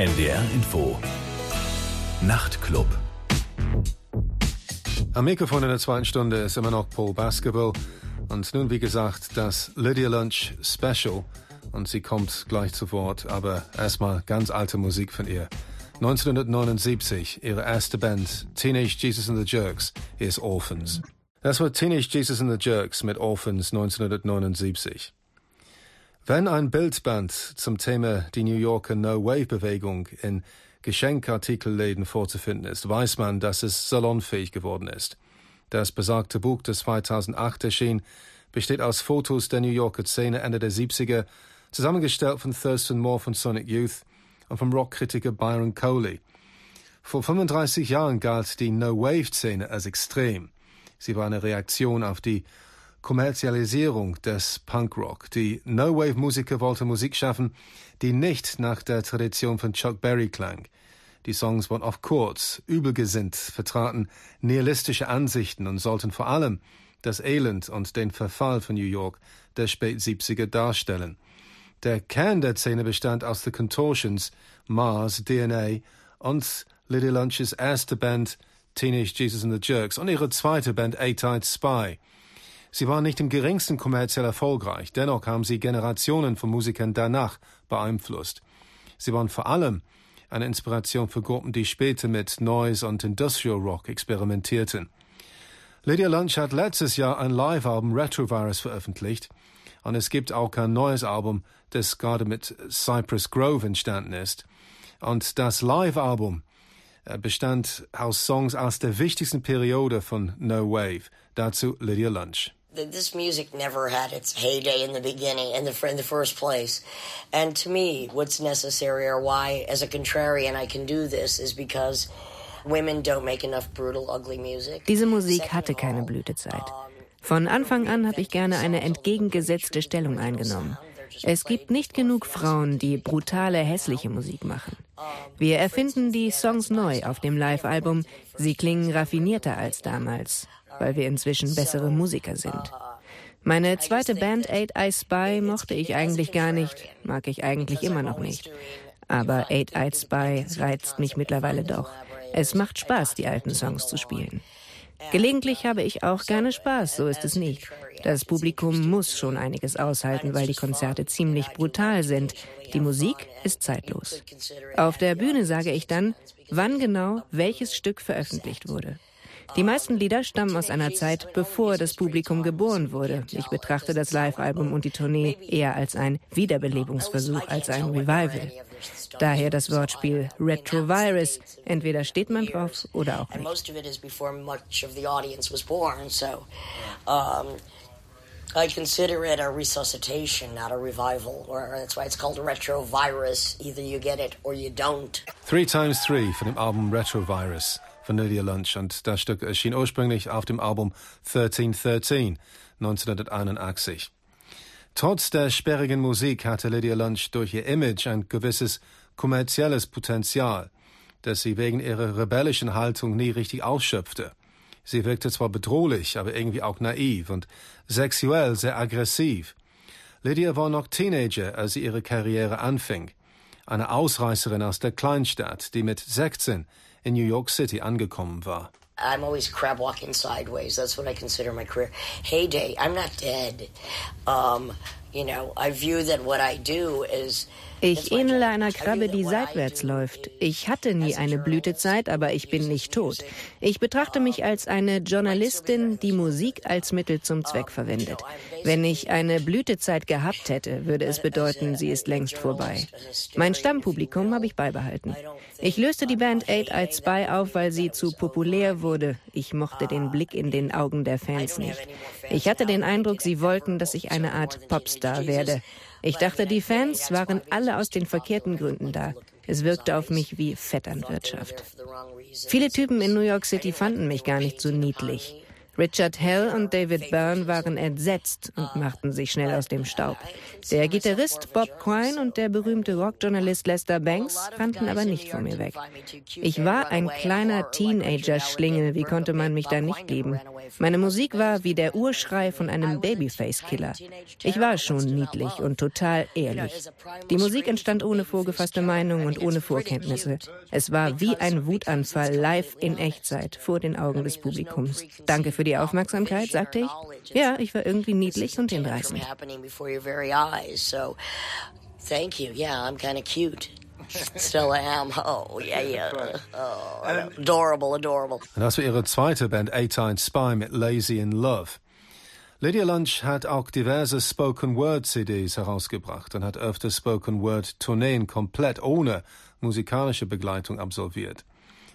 NDR Info Nachtclub Am Mikrofon in der zweiten Stunde ist immer noch Paul Basketball und nun wie gesagt das Lydia Lunch Special und sie kommt gleich zu Wort, aber erstmal ganz alte Musik von ihr. 1979, ihre erste Band Teenage Jesus and the Jerks ist Orphans. Das war Teenage Jesus and the Jerks mit Orphans 1979. Wenn ein Bildband zum Thema die New Yorker No-Wave-Bewegung in Geschenkartikelläden vorzufinden ist, weiß man, dass es salonfähig geworden ist. Das besagte Buch, das 2008 erschien, besteht aus Fotos der New Yorker Szene Ende der 70er, zusammengestellt von Thurston Moore von Sonic Youth und vom Rockkritiker Byron Coley. Vor 35 Jahren galt die No-Wave-Szene als extrem. Sie war eine Reaktion auf die Kommerzialisierung des Punkrock. Die No-Wave-Musiker wollten Musik schaffen, die nicht nach der Tradition von Chuck Berry klang. Die Songs waren oft kurz, übelgesinnt, vertraten nihilistische Ansichten und sollten vor allem das Elend und den Verfall von New York der Spät-70er darstellen. Der Kern der Szene bestand aus The Contortions, Mars, DNA und Lydia Lunches erste Band Teenage Jesus and the Jerks und ihre zweite Band A-Tide Spy. Sie waren nicht im geringsten kommerziell erfolgreich, dennoch haben sie Generationen von Musikern danach beeinflusst. Sie waren vor allem eine Inspiration für Gruppen, die später mit Noise und Industrial Rock experimentierten. Lydia Lunch hat letztes Jahr ein Live-Album Retrovirus veröffentlicht und es gibt auch ein neues Album, das gerade mit Cypress Grove entstanden ist. Und das Live-Album äh, bestand aus Songs aus der wichtigsten Periode von No Wave. Dazu Lydia Lunch. This music never had its heyday in the beginning in the in the first place and to me what's necessary or why as a contrarian I can do this is because women don't make enough brutal ugly music Diese Musik hatte keine Blütezeit. Von Anfang an habe ich gerne eine entgegengesetzte Stellung eingenommen. Es gibt nicht genug Frauen, die brutale, hässliche Musik machen. Wir erfinden die Songs neu auf dem Live-Album. Sie klingen raffinierter als damals weil wir inzwischen bessere Musiker sind. Meine zweite Band Eight Eye Spy mochte ich eigentlich gar nicht, mag ich eigentlich immer noch nicht. Aber Eight Eye Spy reizt mich mittlerweile doch. Es macht Spaß, die alten Songs zu spielen. Gelegentlich habe ich auch gerne Spaß, so ist es nicht. Das Publikum muss schon einiges aushalten, weil die Konzerte ziemlich brutal sind. Die Musik ist zeitlos. Auf der Bühne sage ich dann, wann genau welches Stück veröffentlicht wurde. Die meisten Lieder stammen aus einer Zeit, bevor das Publikum geboren wurde. Ich betrachte das Live-Album und die Tournee eher als ein Wiederbelebungsversuch als ein Revival. Daher das Wortspiel Retrovirus. Entweder steht man drauf oder auch nicht. I consider it a resuscitation, not a revival. Or that's why it's called retrovirus. Either you get it or you don't. Three times three von dem Album Retrovirus. Von Lydia Lunch und das Stück erschien ursprünglich auf dem Album 1313 1981. Trotz der sperrigen Musik hatte Lydia Lunch durch ihr Image ein gewisses kommerzielles Potenzial, das sie wegen ihrer rebellischen Haltung nie richtig ausschöpfte. Sie wirkte zwar bedrohlich, aber irgendwie auch naiv und sexuell sehr aggressiv. Lydia war noch Teenager, als sie ihre Karriere anfing. Eine Ausreißerin aus der Kleinstadt, die mit 16 in New York City angekommen war. I'm always crab walking sideways. That's what I consider my career. Heyday. I'm not dead. Um, you know, I view that what I do is Ich ähnele einer Krabbe, die seitwärts läuft. Ich hatte nie eine Blütezeit, aber ich bin nicht tot. Ich betrachte mich als eine Journalistin, die Musik als Mittel zum Zweck verwendet. Wenn ich eine Blütezeit gehabt hätte, würde es bedeuten, sie ist längst vorbei. Mein Stammpublikum habe ich beibehalten. Ich löste die Band Eight Eyed Spy auf, weil sie zu populär wurde. Ich mochte den Blick in den Augen der Fans nicht. Ich hatte den Eindruck, sie wollten, dass ich eine Art Popstar werde. Ich dachte, die Fans waren alle aus den verkehrten Gründen da. Es wirkte auf mich wie Vetternwirtschaft. Viele Typen in New York City fanden mich gar nicht so niedlich. Richard Hell und David Byrne waren entsetzt und machten sich schnell aus dem Staub. Der Gitarrist Bob Quine und der berühmte Rockjournalist Lester Banks rannten aber nicht von mir weg. Ich war ein kleiner Teenager-Schlingel, wie konnte man mich da nicht lieben? Meine Musik war wie der Urschrei von einem Babyface-Killer. Ich war schon niedlich und total ehrlich. Die Musik entstand ohne vorgefasste Meinung und ohne Vorkenntnisse. Es war wie ein Wutanfall live in Echtzeit vor den Augen des Publikums. Danke für die Aufmerksamkeit, sagte ich. Ja, ich war irgendwie niedlich und hinreißend. Thank you. Yeah, I'm kind of cute. Still am. Oh, yeah, yeah. Oh, adorable, adorable. das war ihre zweite Band, A-Time Spy mit Lazy in Love. Lydia Lunch hat auch diverse Spoken Word CDs herausgebracht und hat öfter Spoken Word Tourneen komplett ohne musikalische Begleitung absolviert.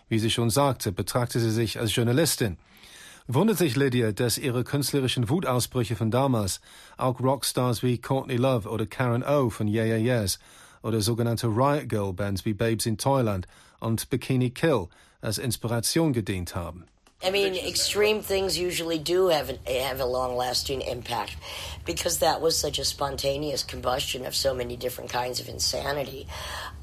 Wie sie schon sagte, betrachtet sie sich als Journalistin. Wundert sich Lydia, dass ihre künstlerischen Wutausbrüche von damals auch Rockstars wie Courtney Love oder Karen O von Yeah Yeah Yeahs oder sogenannte Riot Girl Bands wie Babes in Toyland und Bikini Kill als Inspiration gedient haben. I mean, extreme things usually do have an, have a long-lasting impact because that was such a spontaneous combustion of so many different kinds of insanity.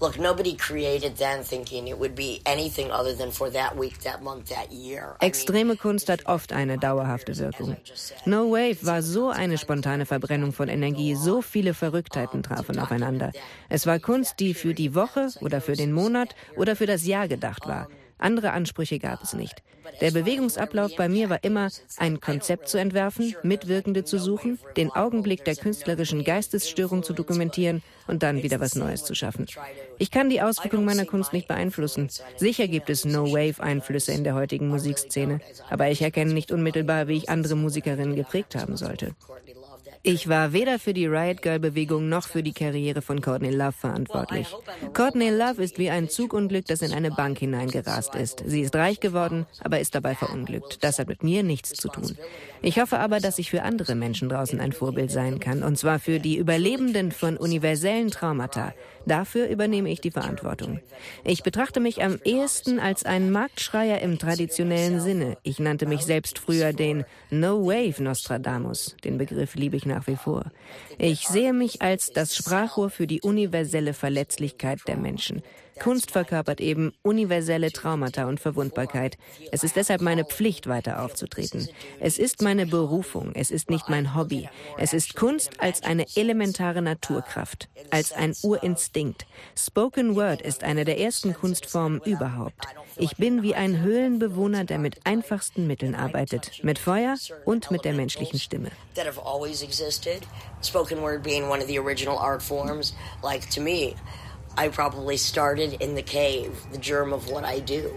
Look, nobody created then thinking it would be anything other than for that week, that month, that year. Extreme Kunst hat oft eine dauerhafte Wirkung. No Wave war so eine spontane Verbrennung von Energie, so viele Verrücktheiten trafen aufeinander. Es war Kunst, die für die Woche oder für den Monat oder für das Jahr gedacht war. Andere Ansprüche gab es nicht. Der Bewegungsablauf bei mir war immer, ein Konzept zu entwerfen, Mitwirkende zu suchen, den Augenblick der künstlerischen Geistesstörung zu dokumentieren und dann wieder was Neues zu schaffen. Ich kann die Auswirkung meiner Kunst nicht beeinflussen. Sicher gibt es No-Wave-Einflüsse in der heutigen Musikszene, aber ich erkenne nicht unmittelbar, wie ich andere Musikerinnen geprägt haben sollte. Ich war weder für die Riot Girl Bewegung noch für die Karriere von Courtney Love verantwortlich. Courtney Love ist wie ein Zugunglück, das in eine Bank hineingerast ist. Sie ist reich geworden, aber ist dabei verunglückt. Das hat mit mir nichts zu tun. Ich hoffe aber, dass ich für andere Menschen draußen ein Vorbild sein kann, und zwar für die Überlebenden von universellen Traumata. Dafür übernehme ich die Verantwortung. Ich betrachte mich am ehesten als einen Marktschreier im traditionellen Sinne. Ich nannte mich selbst früher den No Wave Nostradamus. Den Begriff liebe ich nach wie vor. Ich sehe mich als das Sprachrohr für die universelle Verletzlichkeit der Menschen. Kunst verkörpert eben universelle Traumata und Verwundbarkeit. Es ist deshalb meine Pflicht, weiter aufzutreten. Es ist meine Berufung, es ist nicht mein Hobby. Es ist Kunst als eine elementare Naturkraft, als ein Urinstinkt. Spoken Word ist eine der ersten Kunstformen überhaupt. Ich bin wie ein Höhlenbewohner, der mit einfachsten Mitteln arbeitet, mit Feuer und mit der menschlichen Stimme. Spoken word being one of the original art forms, like to me, I probably started in the cave, the germ of what I do,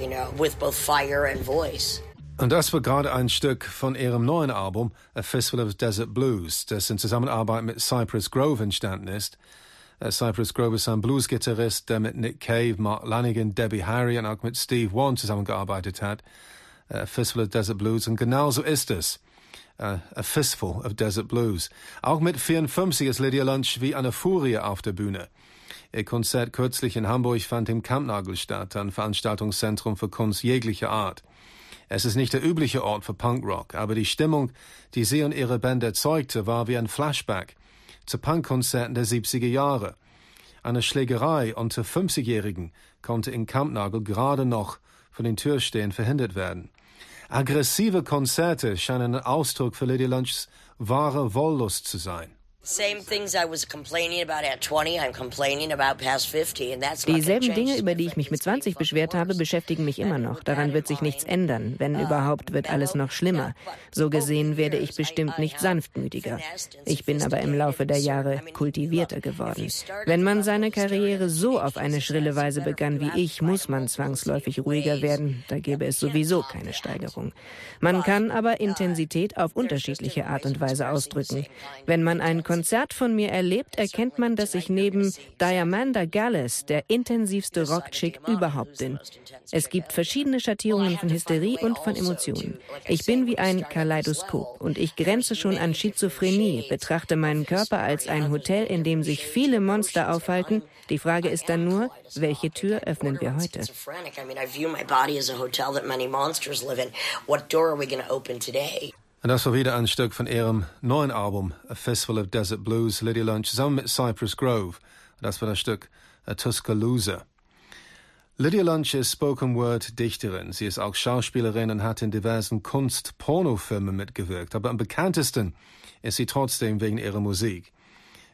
you know, with both fire and voice. Und das war gerade ein Stück von ihrem neuen Album, A Fistful of Desert Blues, das in Zusammenarbeit mit Cypress Grove entstanden ist. Uh, Cypress Grove ist ein Bluesgitarrist, der mit Nick Cave, Mark Lanigan, Debbie Harry und auch mit Steve Warren zusammengearbeitet hat. Uh, A Fistful of Desert Blues. Und genau so ist es. A Fistful of Desert Blues. Auch mit 54 ist Lydia Lunch wie eine Furie auf der Bühne. Ihr Konzert kürzlich in Hamburg fand im Kampnagel statt, ein Veranstaltungszentrum für Kunst jeglicher Art. Es ist nicht der übliche Ort für Punkrock, aber die Stimmung, die sie und ihre Band erzeugte, war wie ein Flashback zu Punkkonzerten der 70er Jahre. Eine Schlägerei unter 50-Jährigen konnte in Kampnagel gerade noch von den Türstehen verhindert werden. Aggressive Konzerte scheinen ein Ausdruck für Lady Lunchs wahre Wollust zu sein. Dieselben Dinge, über die ich mich mit 20 beschwert habe, beschäftigen mich immer noch. Daran wird sich nichts ändern. Wenn überhaupt, wird alles noch schlimmer. So gesehen werde ich bestimmt nicht sanftmütiger. Ich bin aber im Laufe der Jahre kultivierter geworden. Wenn man seine Karriere so auf eine schrille Weise begann wie ich, muss man zwangsläufig ruhiger werden. Da gäbe es sowieso keine Steigerung. Man kann aber Intensität auf unterschiedliche Art und Weise ausdrücken. Wenn man ein Konzert von mir erlebt, erkennt man, dass ich neben Diamanda Gallus der intensivste Rockchick überhaupt bin. Es gibt verschiedene Schattierungen von Hysterie und von Emotionen. Ich bin wie ein Kaleidoskop und ich grenze schon an Schizophrenie, betrachte meinen Körper als ein Hotel, in dem sich viele Monster aufhalten. Die Frage ist dann nur, welche Tür öffnen wir heute? Und das war wieder ein Stück von ihrem neuen Album, A Festival of Desert Blues, Lydia Lunch, zusammen mit Cypress Grove. Das war das Stück A Tuscaloosa. Lydia Lunch ist Spoken Word Dichterin. Sie ist auch Schauspielerin und hat in diversen Kunst-Pornofilmen mitgewirkt. Aber am bekanntesten ist sie trotzdem wegen ihrer Musik.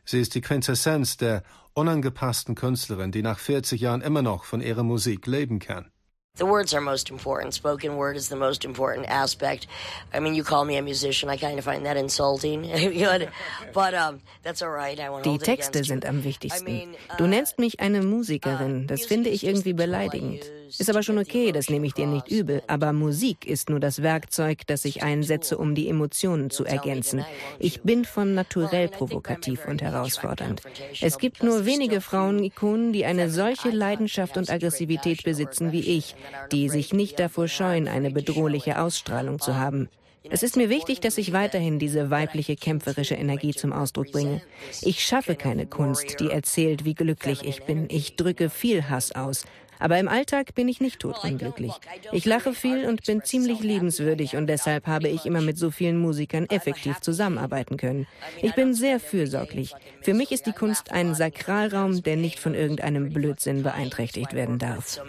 Sie ist die Quintessenz der unangepassten Künstlerin, die nach 40 Jahren immer noch von ihrer Musik leben kann. The words are most important. Spoken word is the most important aspect. I mean, you call me a musician. I kind of find that insulting. but um, that's all right. I Die Texte sind am wichtigsten. Du nennst mich eine Musikerin. Das finde ich irgendwie beleidigend. Ist aber schon okay, das nehme ich dir nicht übel. Aber Musik ist nur das Werkzeug, das ich einsetze, um die Emotionen zu ergänzen. Ich bin von naturell provokativ und herausfordernd. Es gibt nur wenige Frauenikonen, die eine solche Leidenschaft und Aggressivität besitzen wie ich, die sich nicht davor scheuen, eine bedrohliche Ausstrahlung zu haben. Es ist mir wichtig, dass ich weiterhin diese weibliche kämpferische Energie zum Ausdruck bringe. Ich schaffe keine Kunst, die erzählt, wie glücklich ich bin. Ich drücke viel Hass aus. Aber im Alltag bin ich nicht todunglücklich. Ich lache viel und bin ziemlich liebenswürdig und deshalb habe ich immer mit so vielen Musikern effektiv zusammenarbeiten können. Ich bin sehr fürsorglich. Für mich ist die Kunst ein Sakralraum, der nicht von irgendeinem Blödsinn beeinträchtigt werden darf.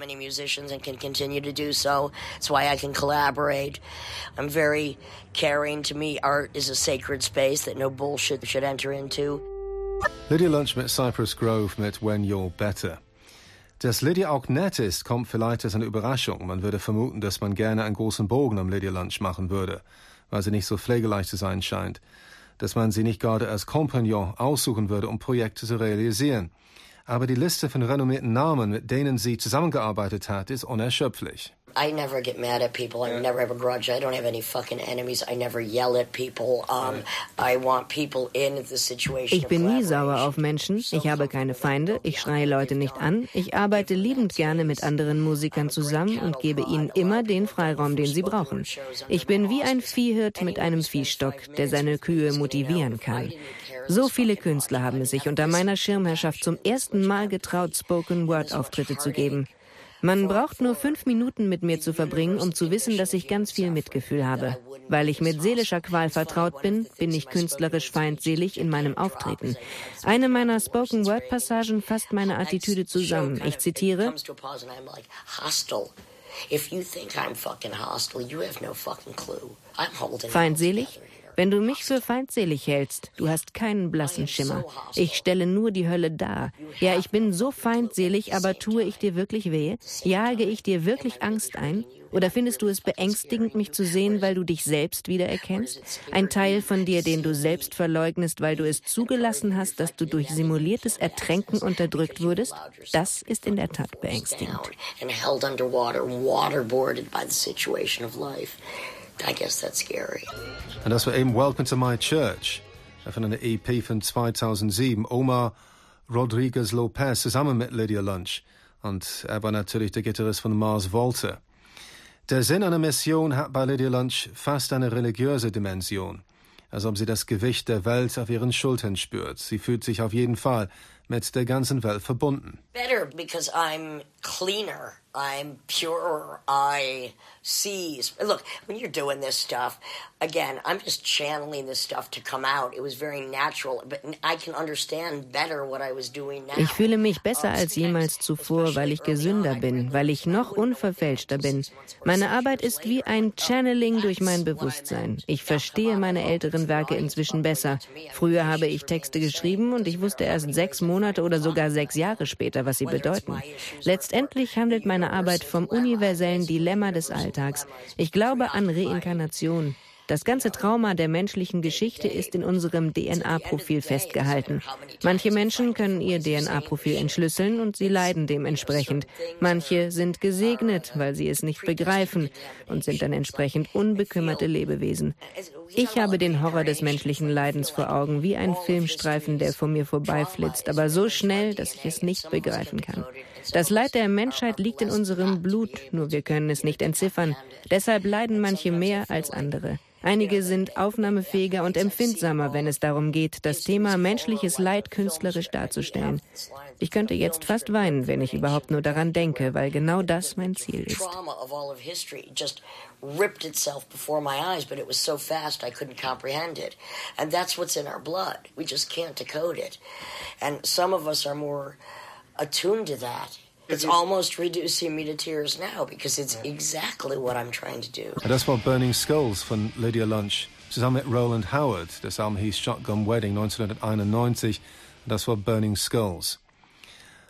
caring to me art is a sacred space that no bullshit should enter into. Lydia Lunch mit Cypress Grove mit When You're Better. Dass Lydia auch nett ist, kommt vielleicht als eine Überraschung. Man würde vermuten, dass man gerne einen großen Bogen um Lydia Lunch machen würde, weil sie nicht so pflegeleicht zu sein scheint. Dass man sie nicht gerade als Kompagnon aussuchen würde, um Projekte zu realisieren. Aber die Liste von renommierten Namen, mit denen sie zusammengearbeitet hat, ist unerschöpflich. I never get mad at people. I never have a grudge. I don't have any fucking enemies. I never yell at people. Um, I want people in the situation. Ich bin nie sauer auf Menschen. Ich habe keine Feinde. Ich schreie Leute nicht an. Ich arbeite liebend gerne mit anderen Musikern zusammen und gebe ihnen immer den Freiraum, den sie brauchen. Ich bin wie ein Viehhirt mit einem Viehstock, der seine Kühe motivieren kann. So viele Künstler haben es sich unter meiner Schirmherrschaft zum ersten Mal getraut, Spoken-Word-Auftritte zu geben. Man braucht nur fünf Minuten mit mir zu verbringen, um zu wissen, dass ich ganz viel Mitgefühl habe. Weil ich mit seelischer Qual vertraut bin, bin ich künstlerisch feindselig in meinem Auftreten. Eine meiner Spoken-Word-Passagen fasst meine Attitüde zusammen. Ich zitiere. Feindselig? Wenn du mich für feindselig hältst, du hast keinen blassen Schimmer. Ich stelle nur die Hölle dar. Ja, ich bin so feindselig, aber tue ich dir wirklich weh? Jage ich dir wirklich Angst ein? Oder findest du es beängstigend, mich zu sehen, weil du dich selbst wiedererkennst? Ein Teil von dir, den du selbst verleugnest, weil du es zugelassen hast, dass du durch simuliertes Ertränken unterdrückt wurdest? Das ist in der Tat beängstigend. I guess that's scary. Und das war eben Welcome to My Church von einer EP von 2007. Omar Rodriguez Lopez zusammen mit Lydia Lunch. Und er war natürlich der Gitarrist von Mars Volta. Der Sinn einer Mission hat bei Lydia Lunch fast eine religiöse Dimension. Als ob sie das Gewicht der Welt auf ihren Schultern spürt. Sie fühlt sich auf jeden Fall mit der ganzen Welt verbunden. Better because I'm cleaner. I'm pure. I see. Look, when you're doing this stuff, again, I'm just channeling this stuff to come out. It was very natural, but I can understand better what I was doing now. Ich fühle mich besser als jemals zuvor, weil ich gesünder bin, weil ich noch unverfälschter bin. Meine Arbeit ist wie ein Channeling durch mein Bewusstsein. Ich verstehe meine älteren Werke inzwischen besser. Früher habe ich Texte geschrieben und ich wusste erst sechs Monate oder sogar sechs Jahre später, was sie bedeuten. Letztendlich handelt meine Arbeit vom universellen Dilemma des Alltags. Ich glaube an Reinkarnation. Das ganze Trauma der menschlichen Geschichte ist in unserem DNA-Profil festgehalten. Manche Menschen können ihr DNA-Profil entschlüsseln und sie leiden dementsprechend. Manche sind gesegnet, weil sie es nicht begreifen und sind dann entsprechend unbekümmerte Lebewesen. Ich habe den Horror des menschlichen Leidens vor Augen, wie ein Filmstreifen, der vor mir vorbeiflitzt, aber so schnell, dass ich es nicht begreifen kann. Das Leid der Menschheit liegt in unserem Blut, nur wir können es nicht entziffern. Deshalb leiden manche mehr als andere. Einige sind aufnahmefähiger und empfindsamer, wenn es darum geht, das Thema menschliches Leid künstlerisch darzustellen. Ich könnte jetzt fast weinen, wenn ich überhaupt nur daran denke, weil genau das mein Ziel ist. ripped itself before my eyes, but it was so fast I couldn't comprehend it. And that's what's in our blood. We just can't decode it. And some of us are more attuned to that. It's almost reducing me to tears now because it's exactly what I'm trying to do. Das war Burning Skulls von Lydia Lunch zusammen mit Roland Howard. Das Album hieß Shotgun Wedding 1991. Das war Burning Skulls.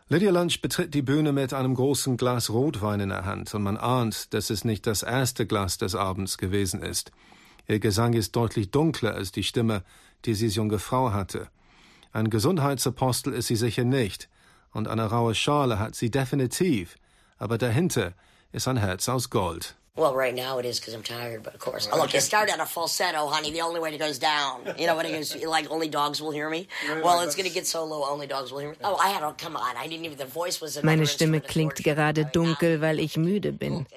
Lydia Lunch betritt die Bühne mit einem großen Glas Rotwein in der Hand und man ahnt, dass es nicht das erste Glas des Abends gewesen ist. Ihr Gesang ist deutlich dunkler als die Stimme, die sie als junge Frau hatte. Ein Gesundheitsapostel ist sie sicher nicht und eine raue Schale hat sie definitiv, aber dahinter ist ein Herz aus Gold. Well, right now it is because I'm tired, but of course. Right. Look, you start at a falsetto, honey. The only way it goes down. You know what it is? Like, only dogs will hear me. Well, it's going to get so low, only dogs will hear me. Oh, I had, oh, come on. I didn't even, the voice was Meine Stimme klingt gerade dunkel, weil ich müde bin.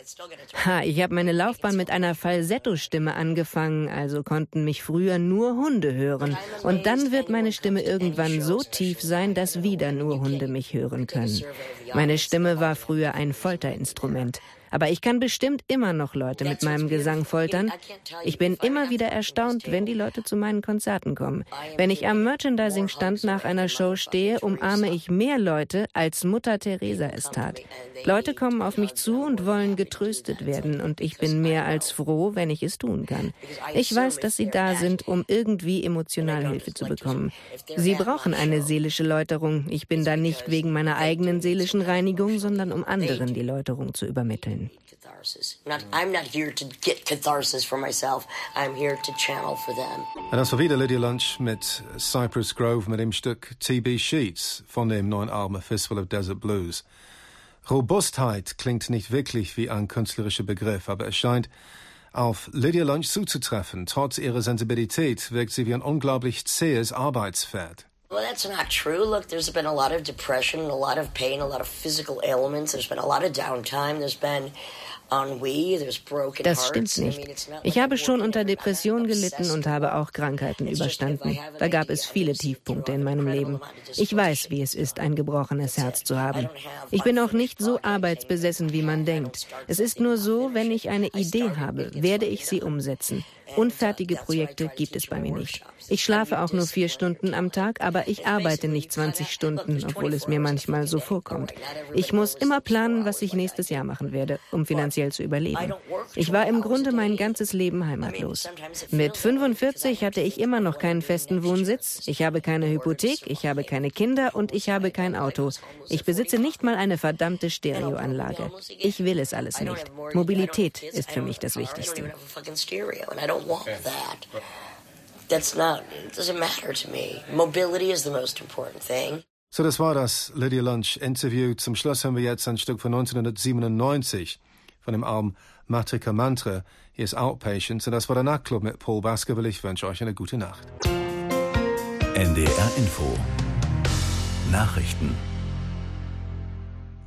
Ha, ich habe meine Laufbahn mit einer Falsetto-Stimme angefangen, also konnten mich früher nur Hunde hören. Und dann wird meine Stimme irgendwann so tief sein, dass wieder nur Hunde mich hören können. Meine Stimme war früher ein Folterinstrument. Aber ich kann bestimmt immer noch Leute mit meinem Gesang foltern. Ich bin immer wieder erstaunt, wenn die Leute zu meinen Konzerten kommen. Wenn ich am Merchandising-Stand nach einer Show stehe, umarme ich mehr Leute, als Mutter Teresa es tat. Leute kommen auf mich zu und wollen getröstet werden, und ich bin mehr als froh, wenn ich es tun kann. Ich weiß, dass sie da sind, um irgendwie emotional Hilfe zu bekommen. Sie brauchen eine seelische Läuterung. Ich bin da nicht wegen meiner eigenen seelischen Reinigung, sondern um anderen die Läuterung zu übermitteln. Them. das war wieder Lydia Lunch mit Cypress Grove mit dem Stück TB Sheets von dem neuen Album Fistful of Desert Blues. Robustheit klingt nicht wirklich wie ein künstlerischer Begriff, aber es scheint auf Lydia Lunch zuzutreffen. Trotz ihrer Sensibilität wirkt sie wie ein unglaublich zähes Arbeitspferd. Well, that's not true. Look, there's been a lot of depression, a lot of pain, a lot of physical ailments. There's been a lot of downtime. There's been Das stimmt nicht. Ich habe schon unter Depression gelitten und habe auch Krankheiten überstanden. Da gab es viele Tiefpunkte in meinem Leben. Ich weiß, wie es ist, ein gebrochenes Herz zu haben. Ich bin auch nicht so arbeitsbesessen, wie man denkt. Es ist nur so, wenn ich eine Idee habe, werde ich sie umsetzen. Unfertige Projekte gibt es bei mir nicht. Ich schlafe auch nur vier Stunden am Tag, aber ich arbeite nicht 20 Stunden, obwohl es mir manchmal so vorkommt. Ich muss immer planen, was ich nächstes Jahr machen werde, um finanziell zu überleben. Ich war im Grunde mein ganzes Leben heimatlos. Mit 45 hatte ich immer noch keinen festen Wohnsitz, ich habe keine Hypothek, ich habe keine Kinder und ich habe kein Auto. Ich besitze nicht mal eine verdammte Stereoanlage. Ich will es alles nicht. Mobilität ist für mich das Wichtigste. That's not, it doesn't matter to me. Mobility is the most important thing. So, das war das Lydia Lunch Interview. Zum Schluss haben wir jetzt ein Stück von 1997 von dem Album Matrika Mantra. Hier ist Outpatients und das war der Nachtclub mit Paul Baskerville. Ich wünsche euch eine gute Nacht. NDR Info Nachrichten